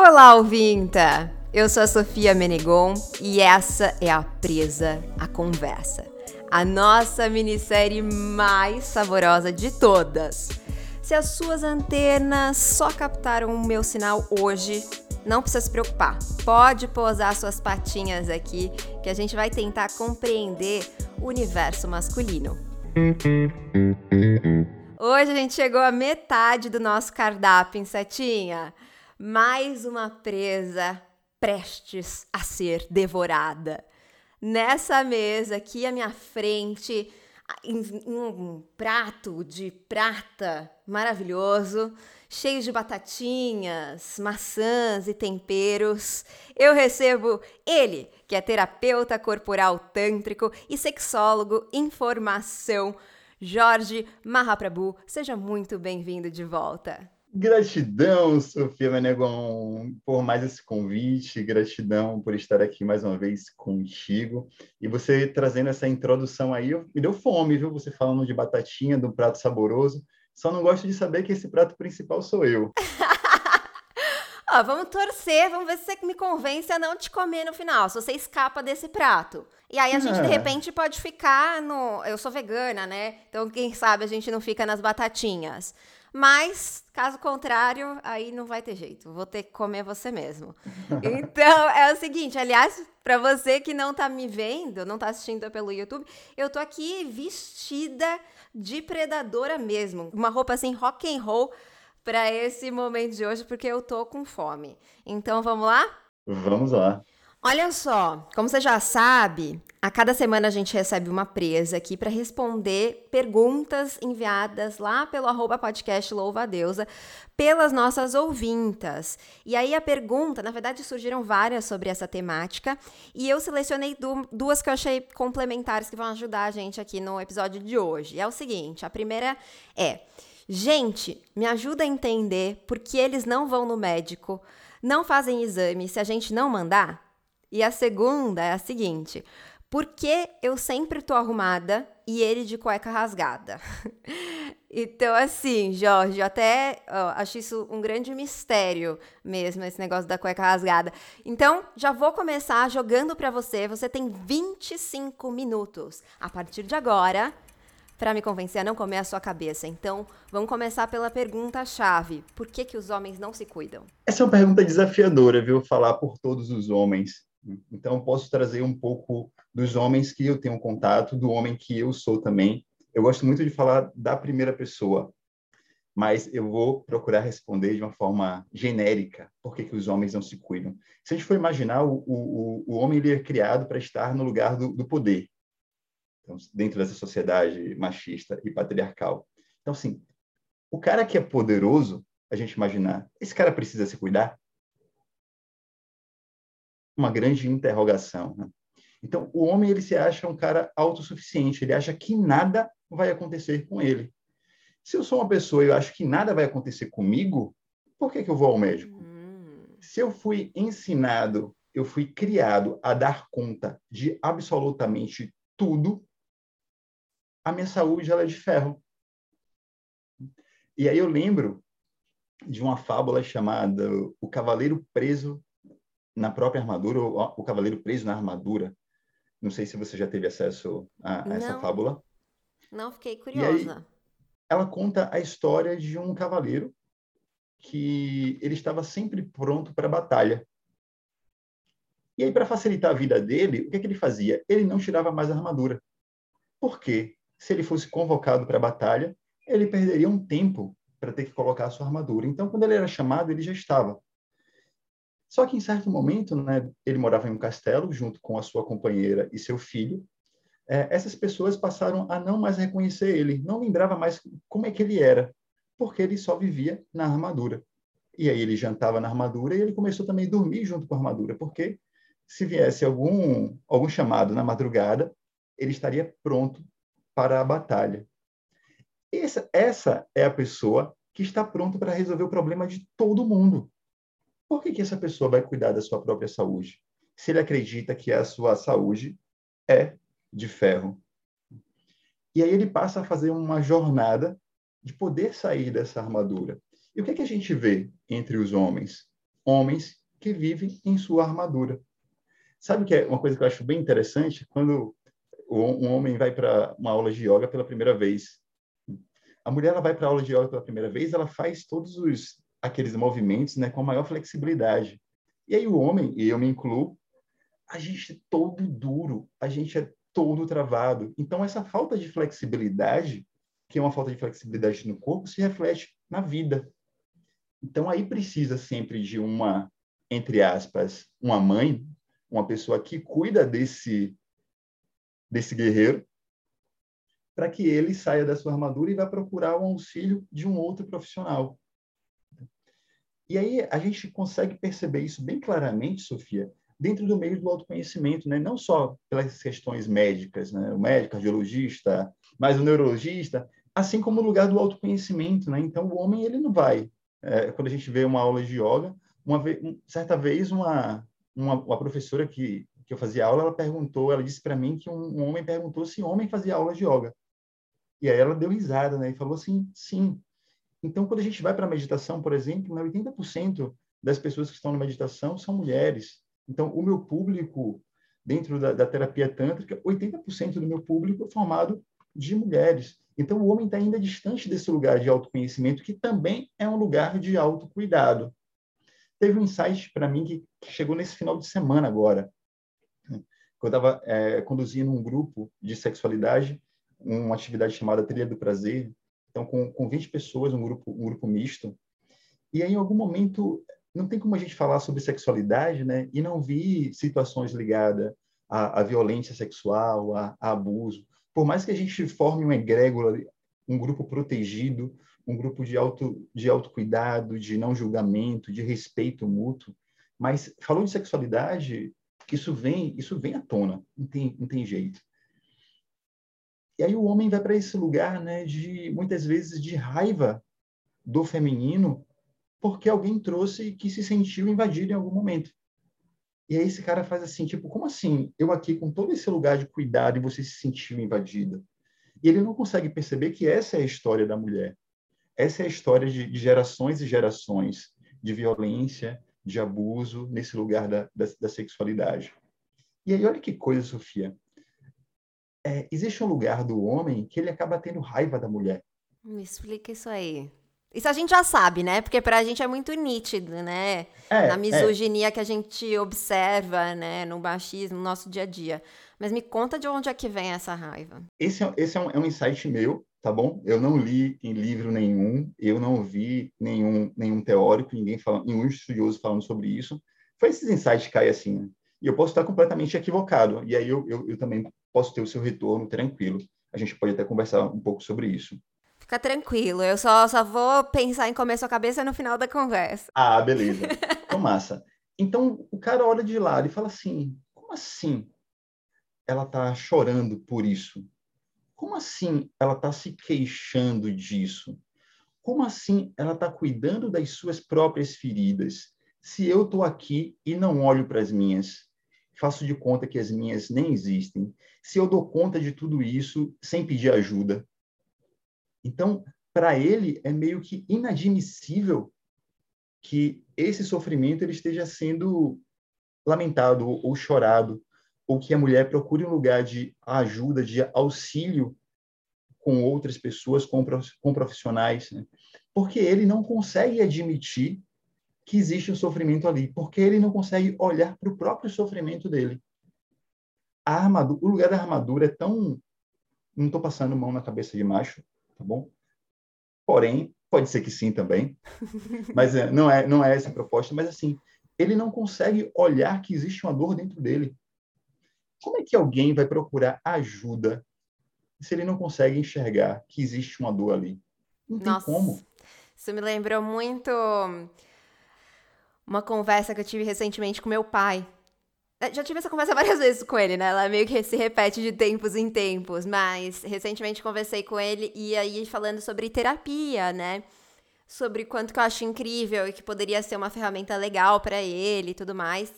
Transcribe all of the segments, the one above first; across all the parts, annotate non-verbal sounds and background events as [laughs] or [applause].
Olá, ouvinta! Eu sou a Sofia Menegon e essa é a Presa a Conversa, a nossa minissérie mais saborosa de todas. Se as suas antenas só captaram o meu sinal hoje, não precisa se preocupar. Pode pousar suas patinhas aqui que a gente vai tentar compreender o universo masculino. Hoje a gente chegou à metade do nosso cardápio, Setinha. Mais uma presa prestes a ser devorada. Nessa mesa aqui à minha frente, um prato de prata maravilhoso, cheio de batatinhas, maçãs e temperos. Eu recebo ele, que é terapeuta corporal tântrico e sexólogo em formação, Jorge Mahaprabhu. Seja muito bem-vindo de volta. Gratidão, Sofia Menegon, por mais esse convite, gratidão por estar aqui mais uma vez contigo. E você trazendo essa introdução aí, me deu fome, viu? Você falando de batatinha, do prato saboroso. Só não gosto de saber que esse prato principal sou eu. [laughs] Ó, vamos torcer, vamos ver se você me convence a não te comer no final, se você escapa desse prato. E aí a gente, de é. repente, pode ficar no. Eu sou vegana, né? Então, quem sabe a gente não fica nas batatinhas. Mas, caso contrário, aí não vai ter jeito. Vou ter que comer você mesmo. [laughs] Então, é o seguinte, aliás, para você que não tá me vendo, não tá assistindo pelo YouTube, eu tô aqui vestida de predadora mesmo. Uma roupa assim rock and roll para esse momento de hoje, porque eu tô com fome. Então, vamos lá? Vamos lá. Olha só, como você já sabe, a cada semana a gente recebe uma presa aqui para responder perguntas enviadas lá pelo arroba podcast Louva a Deusa pelas nossas ouvintas. E aí a pergunta, na verdade surgiram várias sobre essa temática e eu selecionei duas que eu achei complementares que vão ajudar a gente aqui no episódio de hoje. É o seguinte, a primeira é: Gente, me ajuda a entender por que eles não vão no médico, não fazem exame se a gente não mandar? E a segunda é a seguinte: por que eu sempre tô arrumada e ele de cueca rasgada? [laughs] então, assim, Jorge, até ó, acho isso um grande mistério mesmo, esse negócio da cueca rasgada. Então, já vou começar jogando para você. Você tem 25 minutos a partir de agora para me convencer a não comer a sua cabeça. Então, vamos começar pela pergunta-chave: por que, que os homens não se cuidam? Essa é uma pergunta desafiadora, viu? Falar por todos os homens. Então, posso trazer um pouco dos homens que eu tenho contato, do homem que eu sou também. Eu gosto muito de falar da primeira pessoa, mas eu vou procurar responder de uma forma genérica por que, os homens não se cuidam. Se a gente for imaginar, o, o, o homem ele é criado para estar no lugar do, do poder, então, dentro dessa sociedade machista e patriarcal. Então, assim, o cara que é poderoso, a gente imaginar, esse cara precisa se cuidar? uma grande interrogação. Né? Então, o homem ele se acha um cara autossuficiente, ele acha que nada vai acontecer com ele. Se eu sou uma pessoa e eu acho que nada vai acontecer comigo, por que, que eu vou ao médico? Hum. Se eu fui ensinado, eu fui criado a dar conta de absolutamente tudo, a minha saúde ela é de ferro. E aí eu lembro de uma fábula chamada O Cavaleiro Preso na própria armadura, o, o cavaleiro preso na armadura. Não sei se você já teve acesso a, a essa fábula. Não, fiquei curiosa. Aí, ela conta a história de um cavaleiro que ele estava sempre pronto para a batalha. E aí, para facilitar a vida dele, o que, é que ele fazia? Ele não tirava mais a armadura. Por quê? Se ele fosse convocado para a batalha, ele perderia um tempo para ter que colocar a sua armadura. Então, quando ele era chamado, ele já estava. Só que em certo momento, né, ele morava em um castelo junto com a sua companheira e seu filho. É, essas pessoas passaram a não mais reconhecer ele, não lembrava mais como é que ele era, porque ele só vivia na armadura. E aí ele jantava na armadura e ele começou também a dormir junto com a armadura, porque se viesse algum algum chamado na madrugada, ele estaria pronto para a batalha. Essa, essa é a pessoa que está pronta para resolver o problema de todo mundo. Por que, que essa pessoa vai cuidar da sua própria saúde? Se ele acredita que a sua saúde é de ferro. E aí ele passa a fazer uma jornada de poder sair dessa armadura. E o que, que a gente vê entre os homens? homens que vivem em sua armadura. Sabe que é uma coisa que eu acho bem interessante? Quando um homem vai para uma aula de yoga pela primeira vez. A mulher ela vai para a aula de yoga pela primeira vez, ela faz todos os aqueles movimentos, né, com maior flexibilidade. E aí o homem, e eu me incluo, a gente é todo duro, a gente é todo travado. Então essa falta de flexibilidade, que é uma falta de flexibilidade no corpo, se reflete na vida. Então aí precisa sempre de uma, entre aspas, uma mãe, uma pessoa que cuida desse desse guerreiro, para que ele saia da sua armadura e vá procurar o auxílio de um outro profissional. E aí a gente consegue perceber isso bem claramente, Sofia, dentro do meio do autoconhecimento, né? não só pelas questões médicas, né? o médico, cardiologista, mas o neurologista, assim como o lugar do autoconhecimento. Né? Então, o homem ele não vai. É, quando a gente vê uma aula de yoga, uma vez, certa vez uma, uma, uma professora que que eu fazia aula, ela perguntou, ela disse para mim que um, um, homem perguntou se homem fazia aula de yoga. E aí ela deu risada, né? E falou assim, sim. Então, quando a gente vai para a meditação, por exemplo, né, 80% das pessoas que estão na meditação são mulheres. Então, o meu público, dentro da, da terapia tântrica, 80% do meu público é formado de mulheres. Então, o homem está ainda distante desse lugar de autoconhecimento, que também é um lugar de autocuidado. Teve um insight para mim que, que chegou nesse final de semana agora eu estava é, conduzindo um grupo de sexualidade, uma atividade chamada Trilha do Prazer, então com, com 20 pessoas, um grupo, um grupo misto. E aí, em algum momento, não tem como a gente falar sobre sexualidade, né? E não vi situações ligadas à, à violência sexual, a, abuso. Por mais que a gente forme um egrégora, um grupo protegido, um grupo de auto de autocuidado, de não julgamento, de respeito mútuo, mas falou de sexualidade, isso vem, isso vem à tona, não tem, não tem jeito. E aí o homem vai para esse lugar, né, de muitas vezes de raiva do feminino, porque alguém trouxe que se sentiu invadido em algum momento. E aí esse cara faz assim, tipo, como assim? Eu aqui com todo esse lugar de cuidado e você se sentiu invadida? E ele não consegue perceber que essa é a história da mulher. Essa é a história de, de gerações e gerações de violência, de abuso nesse lugar da, da, da sexualidade. E aí, olha que coisa, Sofia. É, existe um lugar do homem que ele acaba tendo raiva da mulher. Me explica isso aí. Isso a gente já sabe, né? Porque pra gente é muito nítido, né? É, Na misoginia é. que a gente observa, né? No machismo, no nosso dia a dia. Mas me conta de onde é que vem essa raiva. Esse é, esse é, um, é um insight meu tá bom? Eu não li em livro nenhum, eu não vi nenhum, nenhum teórico, ninguém falando, nenhum estudioso falando sobre isso. Foi esses insights que caem assim, né? E eu posso estar completamente equivocado, e aí eu, eu, eu também posso ter o seu retorno tranquilo. A gente pode até conversar um pouco sobre isso. Fica tranquilo, eu só, só vou pensar em comer sua cabeça no final da conversa. Ah, beleza. Então, massa. Então, o cara olha de lado e fala assim, como assim ela tá chorando por isso? Como assim ela está se queixando disso? Como assim ela está cuidando das suas próprias feridas? Se eu estou aqui e não olho para as minhas, faço de conta que as minhas nem existem. Se eu dou conta de tudo isso sem pedir ajuda. Então, para ele, é meio que inadmissível que esse sofrimento ele esteja sendo lamentado ou chorado ou que a mulher procure um lugar de ajuda, de auxílio com outras pessoas, com, profissionais, né? porque ele não consegue admitir que existe um sofrimento ali, porque ele não consegue olhar para o próprio sofrimento dele. A armadura, o lugar da armadura é tão. Não estou passando mão na cabeça de macho, tá bom? Porém, pode ser que sim também, [laughs] mas é, não é não é essa a proposta. Mas assim, ele não consegue olhar que existe uma dor dentro dele. Como é que alguém vai procurar ajuda se ele não consegue enxergar que existe uma dor ali? Não tem Nossa, como. Isso me lembrou muito uma conversa que eu tive recentemente com meu pai. É, já tive essa conversa [laughs] várias vezes com ele, né? Ela meio que se repete de tempos em tempos, mas recentemente conversei com ele e aí falando sobre terapia, né? Sobre quanto que eu acho incrível e que poderia ser uma ferramenta legal para ele e tudo mais.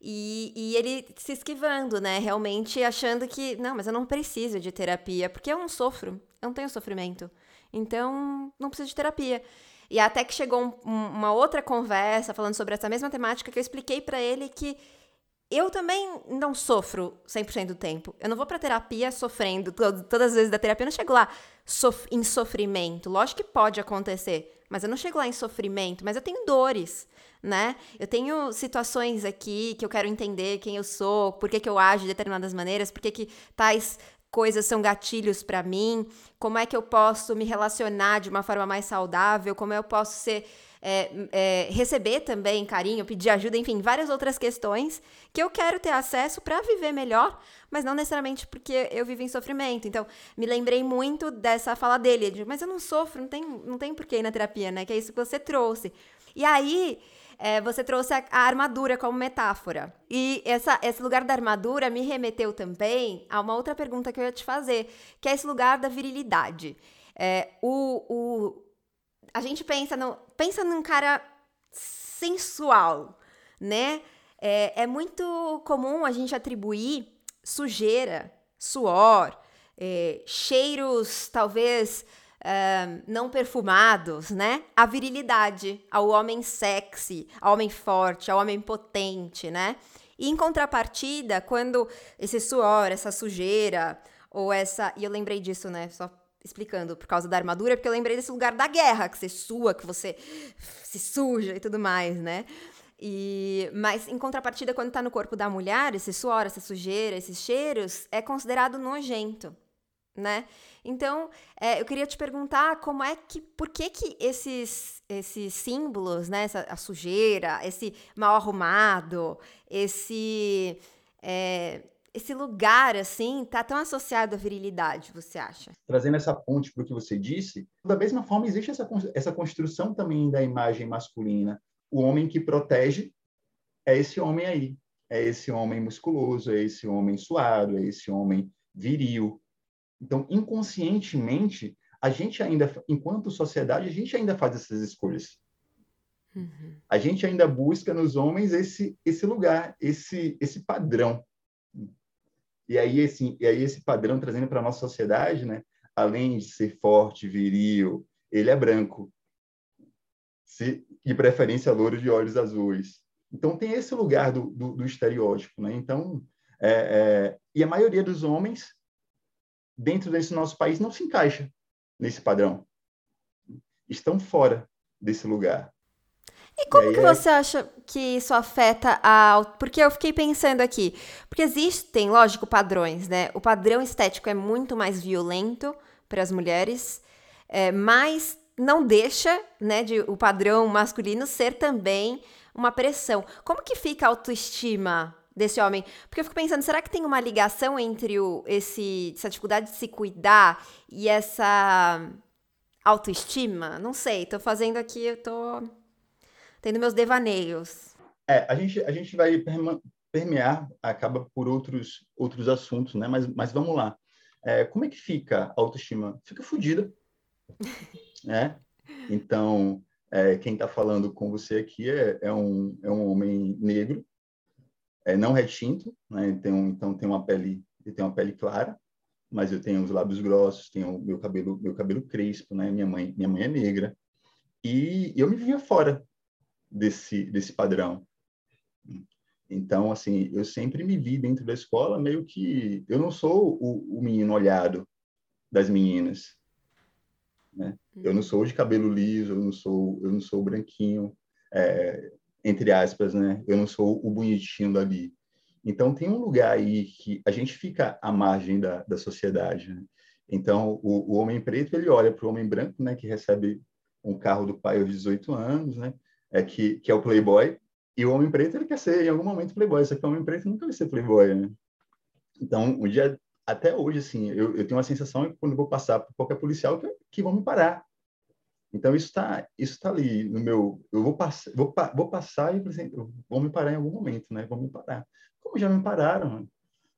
E, e ele se esquivando, né? Realmente achando que, não, mas eu não preciso de terapia, porque eu não sofro, eu não tenho sofrimento. Então, não preciso de terapia. E até que chegou um, um, uma outra conversa falando sobre essa mesma temática que eu expliquei para ele que eu também não sofro 100% do tempo. Eu não vou pra terapia sofrendo. Todas as vezes da terapia eu não chego lá sof em sofrimento. Lógico que pode acontecer, mas eu não chego lá em sofrimento. Mas eu tenho dores, né? Eu tenho situações aqui que eu quero entender quem eu sou, por que, que eu ajo de determinadas maneiras, por que, que tais coisas são gatilhos para mim, como é que eu posso me relacionar de uma forma mais saudável, como eu posso ser é, é, receber também carinho, pedir ajuda, enfim, várias outras questões que eu quero ter acesso para viver melhor, mas não necessariamente porque eu vivo em sofrimento. Então, me lembrei muito dessa fala dele, de, mas eu não sofro, não tem, não tem porquê ir na terapia, né? Que é isso que você trouxe. E aí, é, você trouxe a, a, armadura como metáfora. E essa, esse lugar da armadura me remeteu também a uma outra pergunta que eu ia te fazer, que é esse lugar da virilidade. É, o, o, a gente pensa, no, pensa num cara sensual, né? É, é muito comum a gente atribuir sujeira, suor, é, cheiros talvez uh, não perfumados, né? A virilidade, ao homem sexy, ao homem forte, ao homem potente, né? E em contrapartida, quando esse suor, essa sujeira, ou essa. E eu lembrei disso, né? Só explicando por causa da armadura, porque eu lembrei desse lugar da guerra, que você sua, que você se suja e tudo mais, né? E, mas em contrapartida, quando tá no corpo da mulher, esse suor, essa sujeira, esses cheiros, é considerado nojento, né? Então, é, eu queria te perguntar como é que, por que que esses, esses símbolos, né, essa, a sujeira, esse mal arrumado, esse é, esse lugar, assim, tá tão associado à virilidade, você acha? Trazendo essa ponte para o que você disse, da mesma forma existe essa, essa construção também da imagem masculina. O homem que protege é esse homem aí. É esse homem musculoso, é esse homem suado, é esse homem viril. Então, inconscientemente, a gente ainda, enquanto sociedade, a gente ainda faz essas escolhas. Uhum. A gente ainda busca nos homens esse esse lugar, esse esse padrão. E aí, assim, e aí esse padrão trazendo para a nossa sociedade, né? além de ser forte, viril, ele é branco. Se, de preferência louro de olhos azuis. Então, tem esse lugar do, do, do estereótipo. Né? Então, é, é, e a maioria dos homens, dentro desse nosso país, não se encaixa nesse padrão. Estão fora desse lugar. E como e que é... você acha que isso afeta a. Porque eu fiquei pensando aqui. Porque existem, lógico, padrões, né? O padrão estético é muito mais violento para as mulheres, é, mas não deixa, né, de o padrão masculino ser também uma pressão. Como que fica a autoestima desse homem? Porque eu fico pensando, será que tem uma ligação entre o, esse, essa dificuldade de se cuidar e essa autoestima? Não sei, tô fazendo aqui, eu tô tendo meus devaneios. É, a gente, a gente vai permear, acaba por outros, outros assuntos, né? Mas, mas vamos lá. É, como é que fica a autoestima? Fica fodida, [laughs] né? Então, é, quem está falando com você aqui é, é, um, é um homem negro, é não retinto, né? Um, então tem uma pele, ele tem uma pele clara, mas eu tenho os lábios grossos, tenho meu cabelo, meu cabelo crespo, né? Minha mãe, minha mãe é negra e eu me via fora desse, desse padrão. Então, assim, eu sempre me vi dentro da escola meio que... Eu não sou o, o menino olhado das meninas, né? Eu não sou de cabelo liso, eu não sou, eu não sou branquinho, é, entre aspas, né? Eu não sou o bonitinho dali. Então, tem um lugar aí que a gente fica à margem da, da sociedade, né? Então, o, o homem preto, ele olha para o homem branco, né? Que recebe um carro do pai aos 18 anos, né? é que, que é o playboy, e o homem preto ele quer ser em algum momento playboy, só que o homem preto nunca vai ser playboy, né? Então, um dia, até hoje, assim, eu, eu tenho uma sensação que quando eu vou passar por qualquer policial que, que vão me parar. Então, isso está isso tá ali no meu... Eu vou, pass, vou, vou passar e vão me parar em algum momento, né? Vão me parar. Como já me pararam,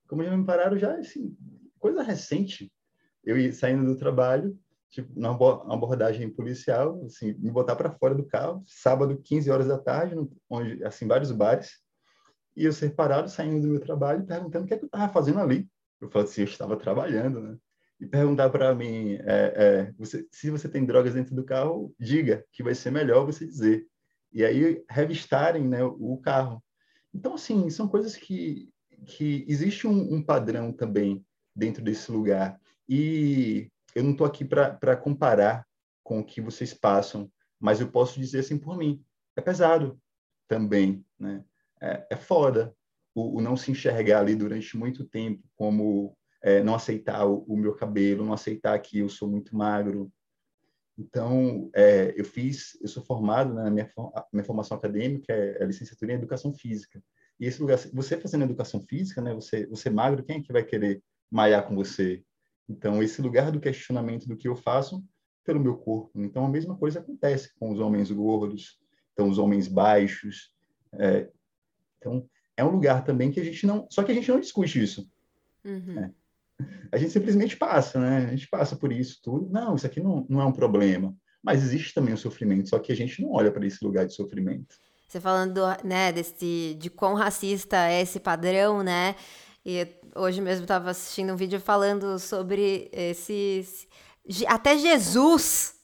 como já me pararam já, assim, coisa recente. Eu ia saindo do trabalho, tipo, uma abordagem policial, assim, me botar para fora do carro, sábado, 15 horas da tarde, onde, assim, vários bares, e eu ser parado, saindo do meu trabalho, perguntando o que, é que eu estava fazendo ali. Eu falei assim, eu estava trabalhando, né? E perguntar para mim é, é, você, se você tem drogas dentro do carro, diga que vai ser melhor você dizer. E aí revistarem né, o carro. Então, assim, são coisas que, que existe um, um padrão também dentro desse lugar. E eu não estou aqui para comparar com o que vocês passam, mas eu posso dizer assim por mim. É pesado também, né? É, é foda o, o não se enxergar ali durante muito tempo como é, não aceitar o, o, meu cabelo, não aceitar que eu sou muito magro. Então, é, eu fiz, eu sou formado na né, minha, minha formação acadêmica é, é licenciatura em educação física. E esse lugar, você fazendo educação física, né, você, você magro, quem é que vai querer malhar com você? Então, esse lugar do questionamento do que eu faço pelo meu corpo. Então, a mesma coisa acontece com os homens gordos, então os homens baixos. É, então, é um lugar também que a gente não, só que a gente não discute isso. Uhum. Né? A gente simplesmente passa, né? A gente passa por isso tudo. Não, isso aqui não, não é um problema. Mas existe também o sofrimento, só que a gente não olha para esse lugar de sofrimento. Você falando, né, desse, de quão racista é esse padrão, né? E hoje mesmo estava assistindo um vídeo falando sobre esses. Até Jesus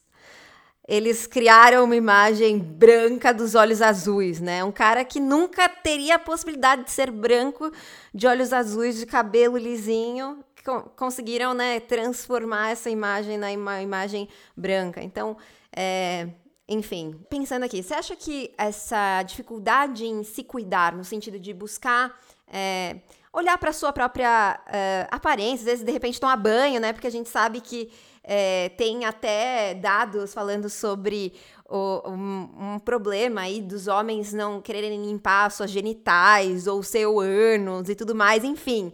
eles criaram uma imagem branca dos olhos azuis, né? Um cara que nunca teria a possibilidade de ser branco, de olhos azuis, de cabelo lisinho, conseguiram, né, transformar essa imagem na ima imagem branca. Então, é, enfim, pensando aqui, você acha que essa dificuldade em se cuidar, no sentido de buscar é, olhar para sua própria uh, aparência, às vezes de repente tomar banho, né? Porque a gente sabe que é, tem até dados falando sobre o, um, um, problema aí dos homens não quererem limpar suas genitais ou seu ânus e tudo mais, enfim.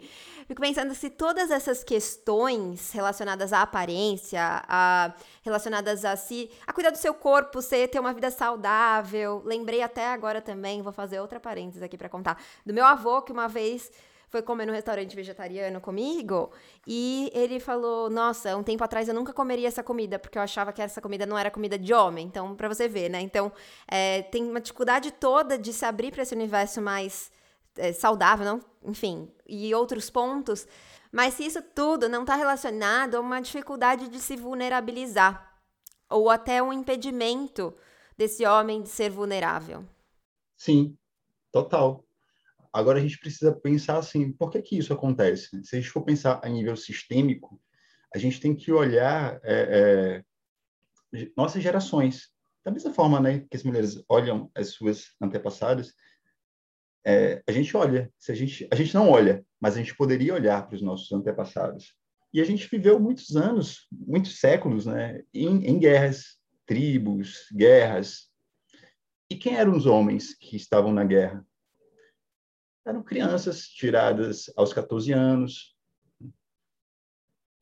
Fico pensando se todas essas questões relacionadas à aparência, a, relacionadas a si, a cuidar do seu corpo, você ter uma vida saudável. Lembrei até agora também, vou fazer outra parênteses aqui para contar, do meu avô que uma vez foi comer no restaurante vegetariano comigo e ele falou: Nossa, um tempo atrás eu nunca comeria essa comida, porque eu achava que essa comida não era comida de homem. Então, para você ver, né? Então, é, tem uma dificuldade toda de se abrir para esse universo mais é, saudável, não? Enfim, e outros pontos. Mas se isso tudo não está relacionado a uma dificuldade de se vulnerabilizar, ou até um impedimento desse homem de ser vulnerável. Sim, total. Agora a gente precisa pensar assim, por que que isso acontece? Se a gente for pensar a nível sistêmico, a gente tem que olhar é, é, nossas gerações. Da mesma forma né, que as mulheres olham as suas antepassadas, é, a gente olha. Se a, gente, a gente não olha, mas a gente poderia olhar para os nossos antepassados. E a gente viveu muitos anos, muitos séculos, né, em, em guerras, tribos, guerras. E quem eram os homens que estavam na guerra? eram crianças tiradas aos 14 anos.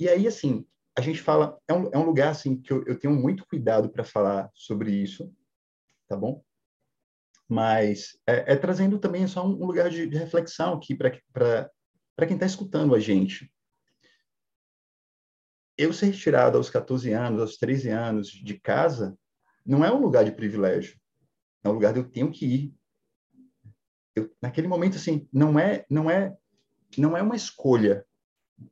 E aí, assim, a gente fala, é um, é um lugar, assim, que eu, eu tenho muito cuidado para falar sobre isso, tá bom? Mas é, é trazendo também só um, lugar de, de reflexão aqui para quem está escutando a gente. Eu ser retirado aos 14 anos, aos 13 anos de casa, não é um lugar de privilégio. É um lugar de eu tenho que ir. Eu, naquele momento assim não é não é não é uma escolha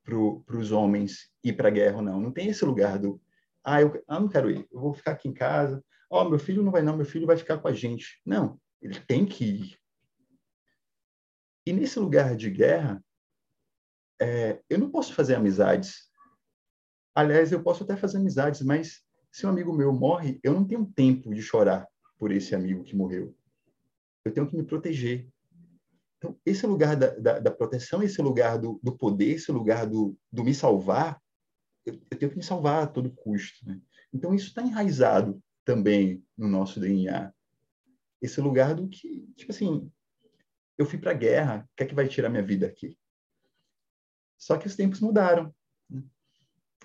para os homens ir para a guerra ou não. Não tem esse lugar do ah eu ah, não quero ir eu vou ficar aqui em casa. Ó oh, meu filho não vai não meu filho vai ficar com a gente. Não ele tem que ir e nesse lugar de guerra é, eu não posso fazer amizades aliás eu posso até fazer amizades mas se um amigo meu morre eu não tenho tempo de chorar por esse amigo que morreu eu tenho que me proteger então, esse lugar da, da, da proteção, esse lugar do, do, poder, esse lugar do, do me salvar, eu, eu, tenho que me salvar a todo custo. Né? Então, isso está enraizado também no nosso DNA. Esse lugar do que, tipo assim, eu fui para a guerra, o que é que vai tirar minha vida aqui? Só que os tempos mudaram. Né?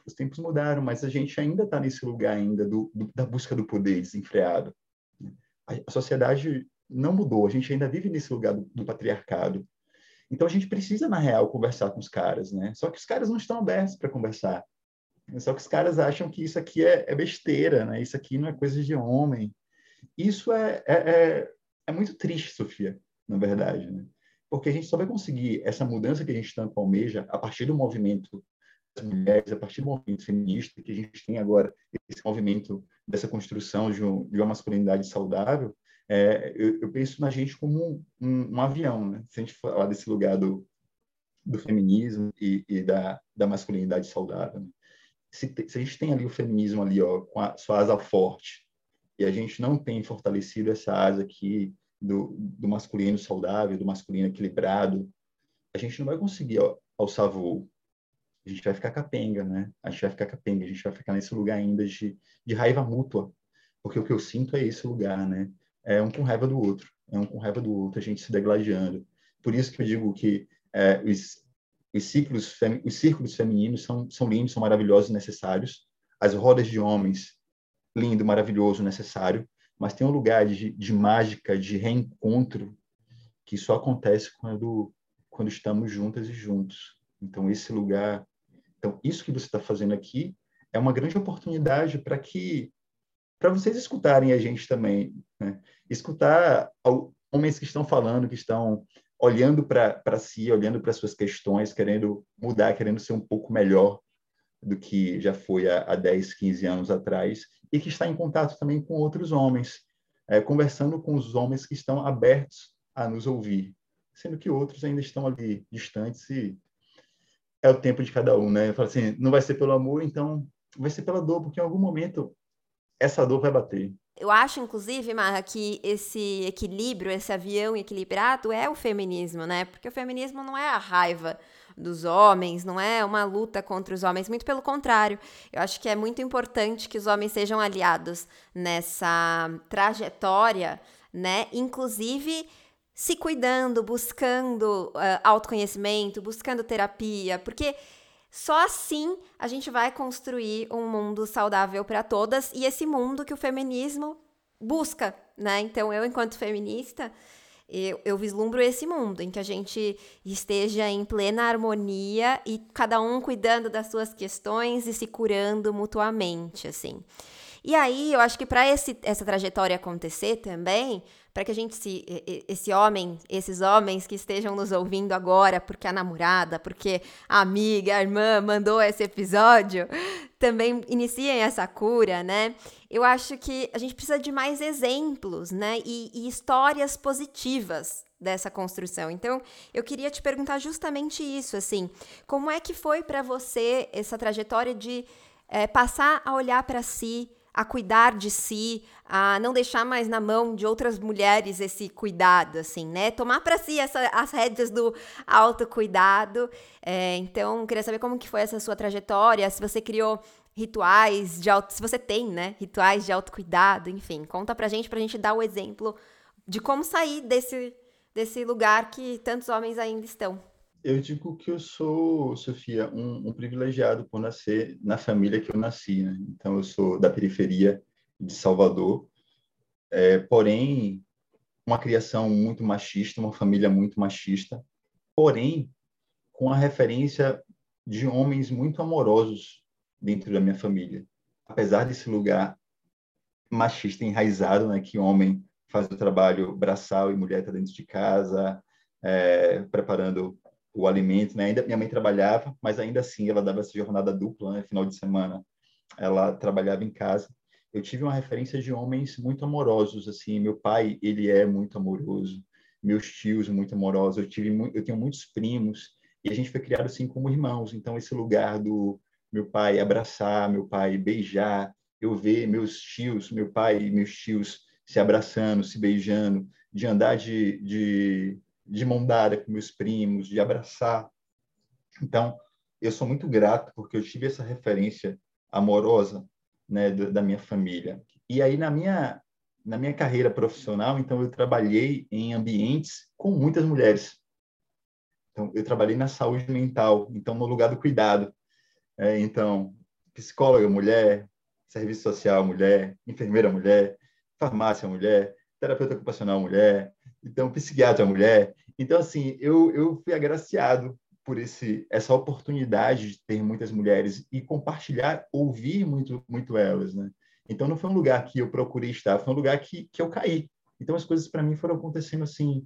Os tempos mudaram, mas a gente ainda está nesse lugar ainda do, do, da busca do poder desenfreado. Né? A, a sociedade não mudou. A gente ainda vive nesse lugar do, do, patriarcado. Então a gente precisa, na real, conversar com os caras, né? Só que os caras não estão abertos para conversar. Só que os caras acham que isso aqui é, é, besteira, né? Isso aqui não é coisa de homem. Isso é, é, é, é muito triste, Sofia, na verdade, né? Porque a gente só vai conseguir essa mudança que a gente tanto almeja a partir do movimento mulheres, a partir do movimento feminista que a gente tem agora, esse movimento dessa construção de, um, de uma masculinidade saudável, é, eu, eu, penso na gente como um, um, um, avião, né? Se a gente falar desse lugar do, do feminismo e, e da, da masculinidade saudável, né? se, se, a gente tem ali o feminismo ali, ó, com a sua asa forte, e a gente não tem fortalecido essa asa aqui do, do masculino saudável, do masculino equilibrado, a gente não vai conseguir alçar voo. A gente vai ficar capenga, né? A gente vai ficar capenga, a gente vai ficar nesse lugar ainda de, de raiva mútua, porque o que eu sinto é esse lugar, né? É um com raiva do outro, é um com raiva do outro, a gente se degladiando. Por isso que eu digo que é, os, os ciclos, os círculos femininos são, são lindos, são maravilhosos necessários. As rodas de homens, lindo, maravilhoso, necessário. Mas tem um lugar de, de mágica, de reencontro, que só acontece quando, quando estamos juntas e juntos. Então, esse lugar. Então, isso que você está fazendo aqui é uma grande oportunidade para que para vocês escutarem a gente também, né? escutar homens que estão falando, que estão olhando para si, olhando para suas questões, querendo mudar, querendo ser um pouco melhor do que já foi há, há 10, 15 anos atrás, e que está em contato também com outros homens, é, conversando com os homens que estão abertos a nos ouvir, sendo que outros ainda estão ali distantes e é o tempo de cada um, né? Eu falo assim, não vai ser pelo amor, então vai ser pela dor, porque em algum momento essa dor vai bater. Eu acho, inclusive, Marra, que esse equilíbrio, esse avião equilibrado é o feminismo, né? Porque o feminismo não é a raiva dos homens, não é uma luta contra os homens, muito pelo contrário. Eu acho que é muito importante que os homens sejam aliados nessa trajetória, né? Inclusive se cuidando, buscando uh, autoconhecimento, buscando terapia, porque só assim a gente vai construir um mundo saudável para todas e esse mundo que o feminismo busca, né? Então, eu, enquanto feminista, eu, eu, vislumbro esse mundo em que a gente esteja em plena harmonia e cada um cuidando das suas questões e se curando mutuamente, assim. E aí, eu acho que para essa trajetória acontecer também, para que a gente se esse homem, esses homens que estejam nos ouvindo agora, porque a namorada, porque a amiga, a irmã mandou esse episódio, também iniciem essa cura, né? Eu acho que a gente precisa de mais exemplos, né? E, e histórias positivas dessa construção. Então, eu queria te perguntar justamente isso, assim, como é que foi para você essa trajetória de é, passar a olhar para si, a cuidar de si, a não deixar mais na mão de outras mulheres esse cuidado, assim, né? Tomar para si essa, as rédeas do autocuidado. É, então, queria saber como que foi essa sua trajetória, se você criou rituais de auto, se você tem, né, rituais de autocuidado, enfim, conta pra gente, pra gente dar o exemplo de como sair desse, desse lugar que tantos homens ainda estão. Eu digo que eu sou, Sofia, um, um, privilegiado por nascer na família que eu nasci. Né? Então, eu sou da periferia de Salvador, é, porém, uma criação muito machista, uma família muito machista, porém, com a referência de homens muito amorosos dentro da minha família. Apesar desse lugar machista enraizado, né, que homem faz o trabalho braçal e mulher está dentro de casa, é, preparando o alimento, né? Ainda minha mãe trabalhava, mas ainda assim ela dava essa jornada dupla, né? Final de semana ela trabalhava em casa. Eu tive uma referência de homens muito amorosos, assim. Meu pai, ele é muito amoroso. Meus tios muito amorosos. Eu tive, eu tenho muitos primos e a gente foi criado assim como irmãos. Então esse lugar do meu pai abraçar, meu pai beijar, eu ver meus tios, meu pai e meus tios se abraçando, se beijando, de andar de, de de mão dada com meus primos, de abraçar. Então, eu sou muito grato porque eu tive essa referência amorosa né, da minha família. E aí, na minha, na minha carreira profissional, então, eu trabalhei em ambientes com muitas mulheres. Então, eu trabalhei na saúde mental, então, no lugar do cuidado. É, então, psicóloga mulher, serviço social mulher, enfermeira mulher, farmácia mulher, terapeuta ocupacional mulher, então psiquiatra mulher. Então, assim, eu, eu fui agraciado por esse, essa oportunidade de ter muitas mulheres e compartilhar, ouvir muito, muito elas, né? Então, não foi um lugar que eu procurei estar, foi um lugar que, que eu caí. Então, as coisas para mim foram acontecendo assim,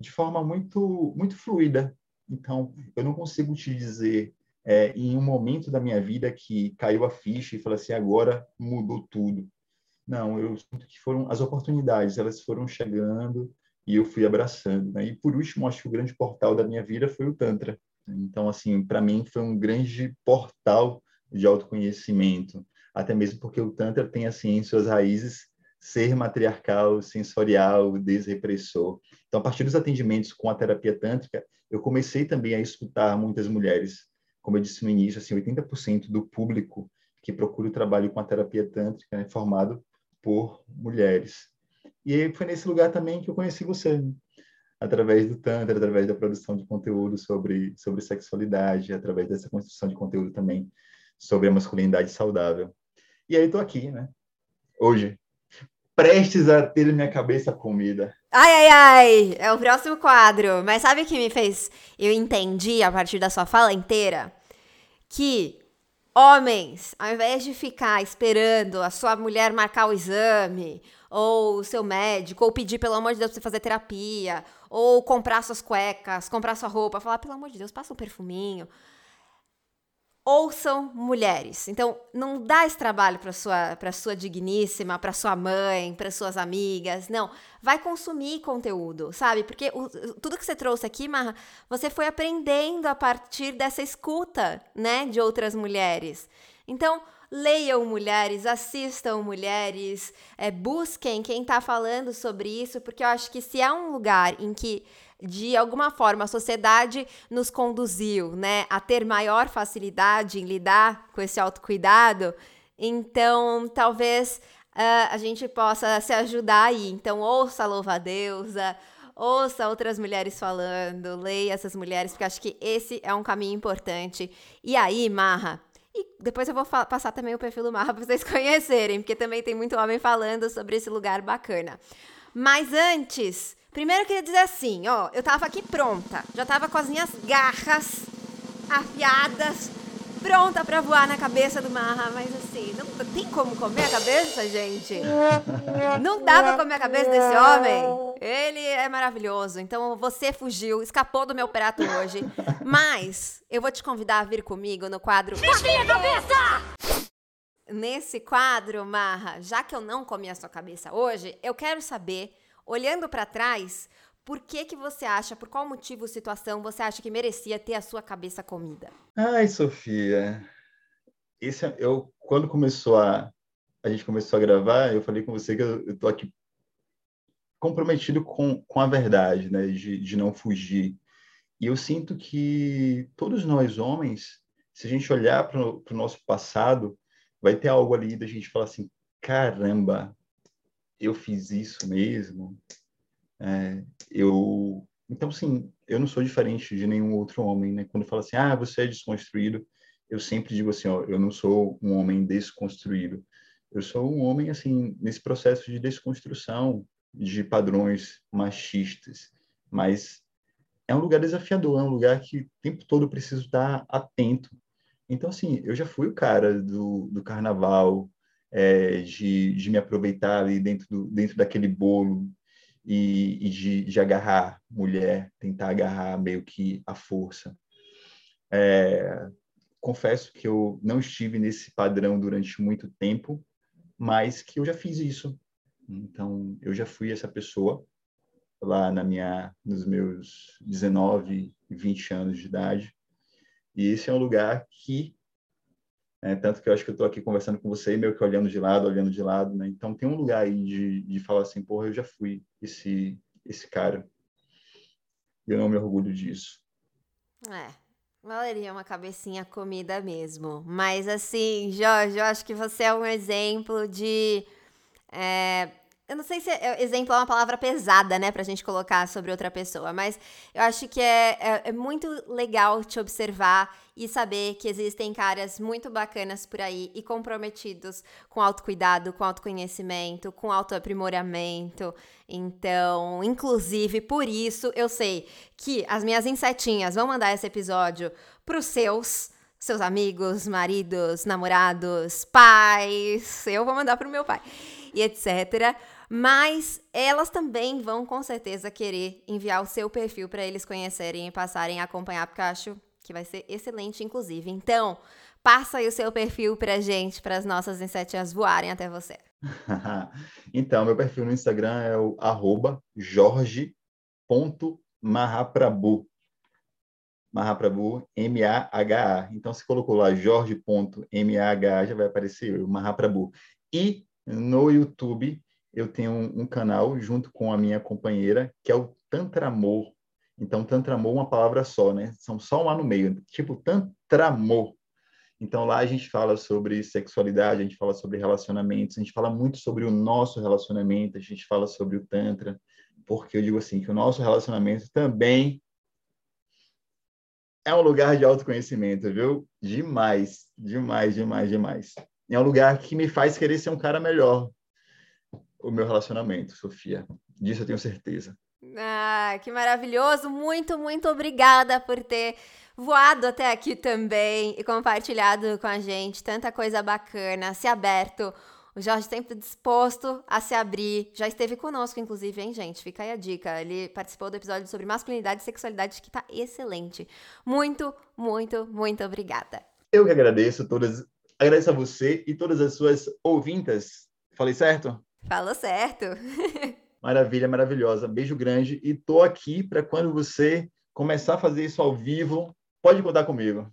de forma muito, muito fluida. Então, eu não consigo te dizer é, em um momento da minha vida que caiu a ficha e falei assim, agora mudou tudo. Não, eu sinto que foram as oportunidades, elas foram chegando e eu fui abraçando. Né? E por último, acho que o grande portal da minha vida foi o Tantra. Então, assim, para mim foi um grande portal de autoconhecimento, até mesmo porque o Tantra tem, assim, em suas raízes, ser matriarcal, sensorial, desrepressor. Então, a partir dos atendimentos com a terapia tântrica, eu comecei também a escutar muitas mulheres. Como eu disse no início, assim, 80% do público que procura o trabalho com a terapia tântrica é formado por mulheres. E foi nesse lugar também que eu conheci você, através do Tantra, através da produção de conteúdo sobre, sobre sexualidade, através dessa construção de conteúdo também sobre a masculinidade saudável. E aí estou aqui, né? Hoje, prestes a ter minha cabeça comida. Ai, ai, ai! É o próximo quadro. Mas sabe o que me fez? Eu entendi a partir da sua fala inteira que homens, ao invés de ficar esperando a sua mulher marcar o exame, ou o seu médico, ou pedir, pelo amor de Deus, pra você fazer terapia, ou comprar suas cuecas, comprar sua roupa, falar, pelo amor de Deus, passa um perfuminho ouçam mulheres. Então, não dá esse trabalho para sua para sua digníssima, para sua mãe, para suas amigas. Não, vai consumir conteúdo, sabe? Porque o, tudo que você trouxe aqui, Marra, você foi aprendendo a partir dessa escuta, né, de outras mulheres. Então, leiam mulheres, assistam mulheres, é, busquem quem está falando sobre isso, porque eu acho que se é um lugar em que de alguma forma a sociedade nos conduziu, né, a ter maior facilidade em lidar com esse autocuidado, então talvez uh, a gente possa se ajudar aí. Então ouça a louva a deusa, ouça outras mulheres falando, leia essas mulheres, porque acho que esse é um caminho importante. E aí, Marra, e depois eu vou passar também o perfil do Marra para vocês [laughs] conhecerem, porque também tem muito homem falando sobre esse lugar bacana. Mas antes, Primeiro eu queria dizer assim, ó, eu tava aqui pronta, já tava com as minhas garras afiadas, pronta para voar na cabeça do Marra, mas assim, não tem como comer a cabeça, gente? Não dá pra comer a cabeça desse homem? Ele é maravilhoso, então você fugiu, escapou do meu prato hoje, mas eu vou te convidar a vir comigo no quadro... Desvia a cabeça! Nesse quadro, Marra, já que eu não comi a sua cabeça hoje, eu quero saber Olhando para trás, por que que você acha, por qual motivo, situação, você acha que merecia ter a sua cabeça comida? Ai, Sofia, esse é, eu quando começou a a gente começou a gravar, eu falei com você que eu, eu tô aqui comprometido com, com a verdade, né, de, de não fugir. E eu sinto que todos nós homens, se a gente olhar para o nosso passado, vai ter algo ali da gente falar assim, caramba, eu fiz isso mesmo. É, eu, então, sim, eu não sou diferente de nenhum outro homem, né? Quando fala assim, ah, você é desconstruído, eu sempre digo assim, ó, eu não sou um homem desconstruído. Eu sou um homem, assim, nesse processo de desconstrução de padrões machistas, mas é um lugar desafiador, é um lugar que o tempo todo preciso estar atento. Então, assim, eu já fui o cara do, do carnaval, é, de, de me aproveitar ali dentro, do, dentro daquele bolo e, e de, de, agarrar mulher, tentar agarrar meio que a força. É, confesso que eu não estive nesse padrão durante muito tempo, mas que eu já fiz isso. Então, eu já fui essa pessoa lá na minha, nos meus 19, 20 anos de idade. E esse é um lugar que é, tanto que eu acho que eu estou aqui conversando com você, meio que olhando de lado, olhando de lado, né? Então tem um lugar aí de, de falar assim, porra, eu já fui esse, esse cara. E eu não me orgulho disso. É, valeria uma cabecinha comida mesmo. Mas assim, Jorge, eu acho que você é um exemplo de. É, eu não sei se é, exemplo é uma palavra pesada, né, pra gente colocar sobre outra pessoa, mas eu acho que é, é, é, muito legal te observar e saber que existem caras muito bacanas por aí e comprometidos com autocuidado, com autoconhecimento, com autoaprimoramento. Então, inclusive, por isso eu sei que as minhas insetinhas vão mandar esse episódio pros seus seus amigos, maridos, namorados, pais. Eu vou mandar pro meu pai e etc. Mas elas também vão com certeza querer enviar o seu perfil para eles conhecerem e passarem a acompanhar, porque eu acho que vai ser excelente, inclusive. Então, passa aí o seu perfil pra gente, para as nossas insetinhas voarem até você. [laughs] então, meu perfil no Instagram é o arroba jorge.mahaprabhu. Mahaprabhu, M-A-H-A. Então, se colocou lá jorge.maha, já vai aparecer eu, Mahaprabhu. E no YouTube, eu tenho um, um, canal junto com a minha companheira, que é o Tantramor. Então, Tantramor é uma palavra só, né? São só um lá no meio, tipo Tantramor. Então, lá a gente fala sobre sexualidade, a gente fala sobre relacionamentos, a gente fala muito sobre o nosso relacionamento, a gente fala sobre o Tantra, porque eu digo assim, que o nosso relacionamento também é um lugar de autoconhecimento, viu? Demais, demais, demais, demais. É um lugar que me faz querer ser um cara melhor. O meu relacionamento, Sofia. Disso eu tenho certeza. Ah, que maravilhoso! Muito, muito obrigada por ter voado até aqui também e compartilhado com a gente tanta coisa bacana, se aberto o Jorge sempre disposto a se abrir. Já esteve conosco, inclusive, hein, gente? Fica aí a dica. Ele participou do episódio sobre masculinidade e sexualidade, que tá excelente. Muito, muito, muito obrigada. Eu que agradeço todas. Agradeço a você e todas as suas ouvintas. Falei certo? Falou certo. [laughs] Maravilha, maravilhosa. Beijo grande. E tô aqui para quando você começar a fazer isso ao vivo, pode contar comigo.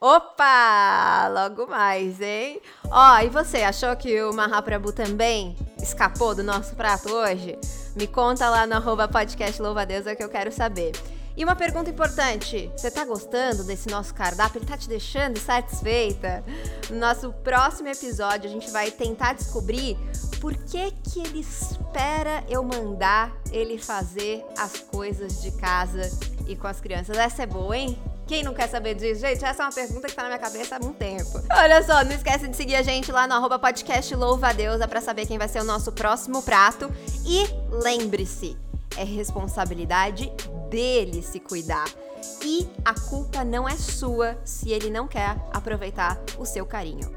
Opa! Logo mais, hein? Ó, e você, achou que o Mahaprabhu também escapou do nosso prato hoje? Me conta lá no arroba podcast Louvadeusa que eu quero saber. E uma pergunta importante: você tá gostando desse nosso cardápio? Ele tá te deixando satisfeita? No nosso próximo episódio, a gente vai tentar descobrir por que, que ele espera eu mandar ele fazer as coisas de casa e com as crianças. Essa é boa, hein? Quem não quer saber disso? Gente, essa é uma pergunta que tá na minha cabeça há muito tempo. Olha só, não esquece de seguir a gente lá no arroba podcast Louva Deusa pra saber quem vai ser o nosso próximo prato. E lembre-se, é responsabilidade dele se cuidar. E a culpa não é sua se ele não quer aproveitar o seu carinho.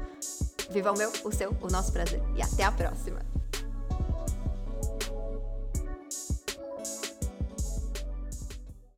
Viva o meu, o seu, o nosso prazer. E até a próxima!